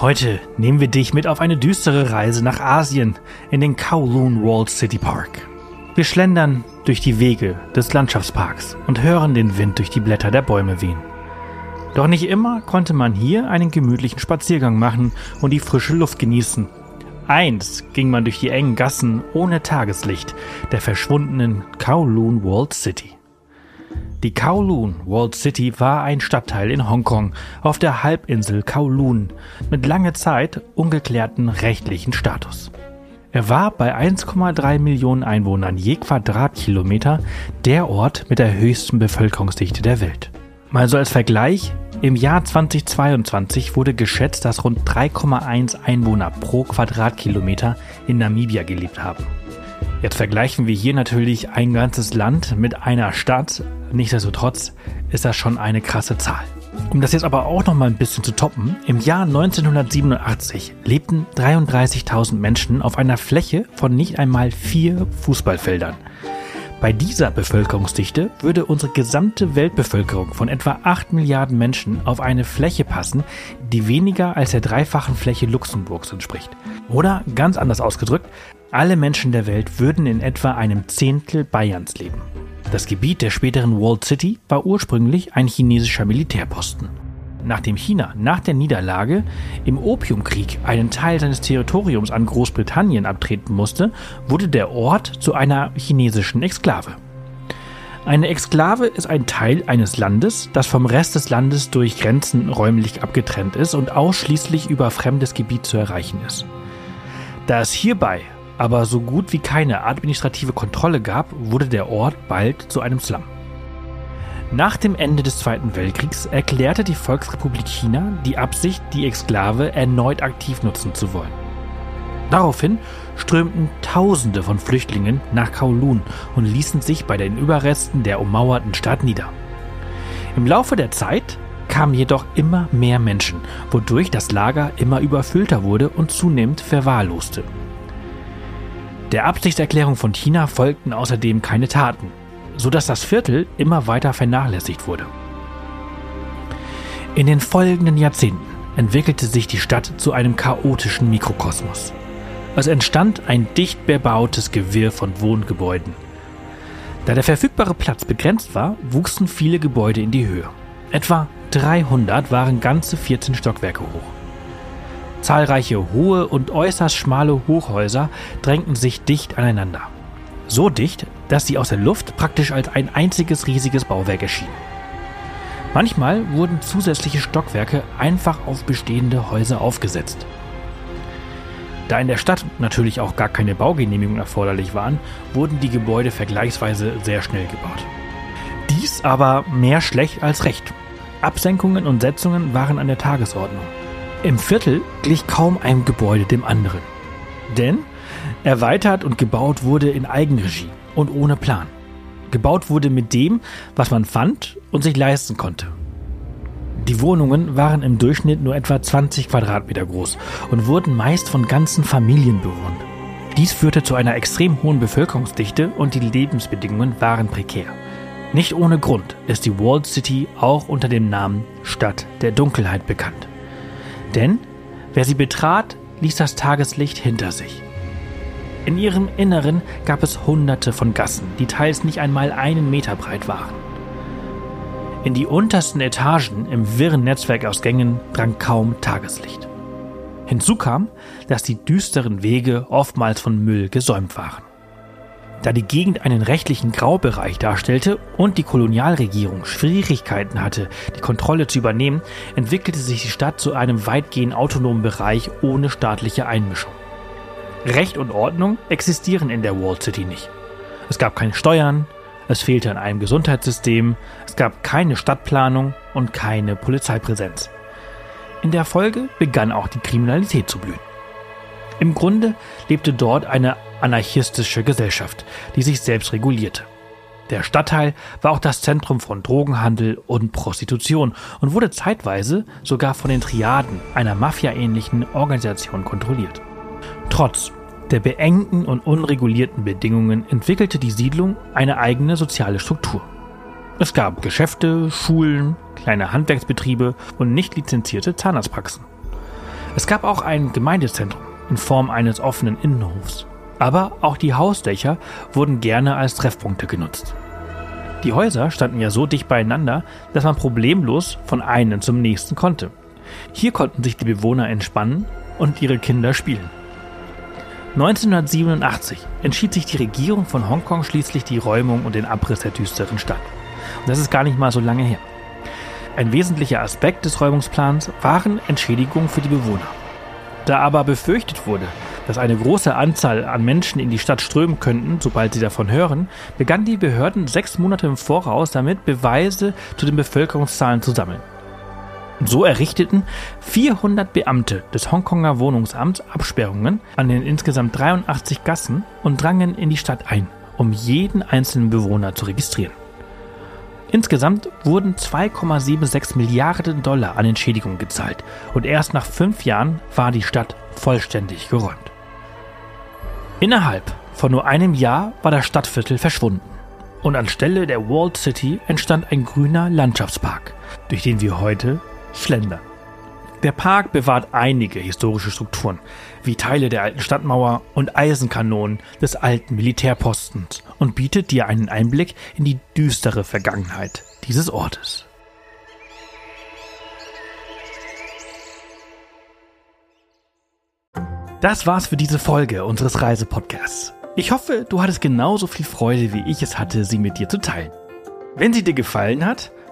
Heute nehmen wir dich mit auf eine düstere Reise nach Asien in den Kowloon Walled City Park. Wir schlendern durch die Wege des Landschaftsparks und hören den Wind durch die Blätter der Bäume wehen. Doch nicht immer konnte man hier einen gemütlichen Spaziergang machen und die frische Luft genießen. Einst ging man durch die engen Gassen ohne Tageslicht der verschwundenen Kowloon Walled City. Die Kowloon Walled City war ein Stadtteil in Hongkong auf der Halbinsel Kowloon mit lange Zeit ungeklärten rechtlichen Status. Er war bei 1,3 Millionen Einwohnern je Quadratkilometer der Ort mit der höchsten Bevölkerungsdichte der Welt. Mal so als Vergleich, im Jahr 2022 wurde geschätzt, dass rund 3,1 Einwohner pro Quadratkilometer in Namibia gelebt haben. Jetzt vergleichen wir hier natürlich ein ganzes Land mit einer Stadt. Nichtsdestotrotz ist das schon eine krasse Zahl. Um das jetzt aber auch noch mal ein bisschen zu toppen, im Jahr 1987 lebten 33.000 Menschen auf einer Fläche von nicht einmal vier Fußballfeldern. Bei dieser Bevölkerungsdichte würde unsere gesamte Weltbevölkerung von etwa 8 Milliarden Menschen auf eine Fläche passen, die weniger als der dreifachen Fläche Luxemburgs entspricht. Oder ganz anders ausgedrückt, alle Menschen der Welt würden in etwa einem Zehntel Bayerns leben. Das Gebiet der späteren Walled City war ursprünglich ein chinesischer Militärposten. Nachdem China nach der Niederlage im Opiumkrieg einen Teil seines Territoriums an Großbritannien abtreten musste, wurde der Ort zu einer chinesischen Exklave. Eine Exklave ist ein Teil eines Landes, das vom Rest des Landes durch Grenzen räumlich abgetrennt ist und ausschließlich über fremdes Gebiet zu erreichen ist. Da es hierbei aber so gut wie keine administrative Kontrolle gab, wurde der Ort bald zu einem Slum. Nach dem Ende des Zweiten Weltkriegs erklärte die Volksrepublik China die Absicht, die Exklave erneut aktiv nutzen zu wollen. Daraufhin strömten Tausende von Flüchtlingen nach Kowloon und ließen sich bei den Überresten der ummauerten Stadt nieder. Im Laufe der Zeit kamen jedoch immer mehr Menschen, wodurch das Lager immer überfüllter wurde und zunehmend verwahrloste. Der Absichtserklärung von China folgten außerdem keine Taten, sodass das Viertel immer weiter vernachlässigt wurde. In den folgenden Jahrzehnten entwickelte sich die Stadt zu einem chaotischen Mikrokosmos. Es entstand ein dicht bebautes Gewirr von Wohngebäuden. Da der verfügbare Platz begrenzt war, wuchsen viele Gebäude in die Höhe. Etwa 300 waren ganze 14 Stockwerke hoch. Zahlreiche hohe und äußerst schmale Hochhäuser drängten sich dicht aneinander. So dicht, dass sie aus der Luft praktisch als ein einziges riesiges Bauwerk erschienen. Manchmal wurden zusätzliche Stockwerke einfach auf bestehende Häuser aufgesetzt. Da in der Stadt natürlich auch gar keine Baugenehmigungen erforderlich waren, wurden die Gebäude vergleichsweise sehr schnell gebaut. Dies aber mehr schlecht als recht. Absenkungen und Setzungen waren an der Tagesordnung. Im Viertel glich kaum ein Gebäude dem anderen. Denn erweitert und gebaut wurde in Eigenregie und ohne Plan. Gebaut wurde mit dem, was man fand und sich leisten konnte. Die Wohnungen waren im Durchschnitt nur etwa 20 Quadratmeter groß und wurden meist von ganzen Familien bewohnt. Dies führte zu einer extrem hohen Bevölkerungsdichte und die Lebensbedingungen waren prekär. Nicht ohne Grund ist die Walled City auch unter dem Namen Stadt der Dunkelheit bekannt. Denn wer sie betrat, ließ das Tageslicht hinter sich. In ihrem Inneren gab es hunderte von Gassen, die teils nicht einmal einen Meter breit waren. In die untersten Etagen im wirren Netzwerk aus Gängen drang kaum Tageslicht. Hinzu kam, dass die düsteren Wege oftmals von Müll gesäumt waren. Da die Gegend einen rechtlichen Graubereich darstellte und die Kolonialregierung Schwierigkeiten hatte, die Kontrolle zu übernehmen, entwickelte sich die Stadt zu einem weitgehend autonomen Bereich ohne staatliche Einmischung. Recht und Ordnung existieren in der Wall City nicht. Es gab keine Steuern, es fehlte an einem Gesundheitssystem, es gab keine Stadtplanung und keine Polizeipräsenz. In der Folge begann auch die Kriminalität zu blühen. Im Grunde lebte dort eine anarchistische Gesellschaft, die sich selbst regulierte. Der Stadtteil war auch das Zentrum von Drogenhandel und Prostitution und wurde zeitweise sogar von den Triaden einer mafiaähnlichen Organisation kontrolliert. Trotz der beengten und unregulierten Bedingungen entwickelte die Siedlung eine eigene soziale Struktur. Es gab Geschäfte, Schulen, kleine Handwerksbetriebe und nicht lizenzierte Zahnarztpraxen. Es gab auch ein Gemeindezentrum in Form eines offenen Innenhofs. Aber auch die Hausdächer wurden gerne als Treffpunkte genutzt. Die Häuser standen ja so dicht beieinander, dass man problemlos von einem zum nächsten konnte. Hier konnten sich die Bewohner entspannen und ihre Kinder spielen. 1987 entschied sich die Regierung von Hongkong schließlich die Räumung und den Abriss der düsteren Stadt. Und das ist gar nicht mal so lange her. Ein wesentlicher Aspekt des Räumungsplans waren Entschädigungen für die Bewohner. Da aber befürchtet wurde, dass eine große Anzahl an Menschen in die Stadt strömen könnten, sobald sie davon hören, begannen die Behörden sechs Monate im Voraus damit, Beweise zu den Bevölkerungszahlen zu sammeln. So errichteten 400 Beamte des Hongkonger Wohnungsamts Absperrungen an den insgesamt 83 Gassen und drangen in die Stadt ein, um jeden einzelnen Bewohner zu registrieren. Insgesamt wurden 2,76 Milliarden Dollar an Entschädigung gezahlt und erst nach fünf Jahren war die Stadt vollständig geräumt. Innerhalb von nur einem Jahr war das Stadtviertel verschwunden und anstelle der Walled City entstand ein grüner Landschaftspark, durch den wir heute schlendern. Der Park bewahrt einige historische Strukturen, wie Teile der alten Stadtmauer und Eisenkanonen des alten Militärpostens und bietet dir einen Einblick in die düstere Vergangenheit dieses Ortes. Das war's für diese Folge unseres Reisepodcasts. Ich hoffe, du hattest genauso viel Freude, wie ich es hatte, sie mit dir zu teilen. Wenn sie dir gefallen hat,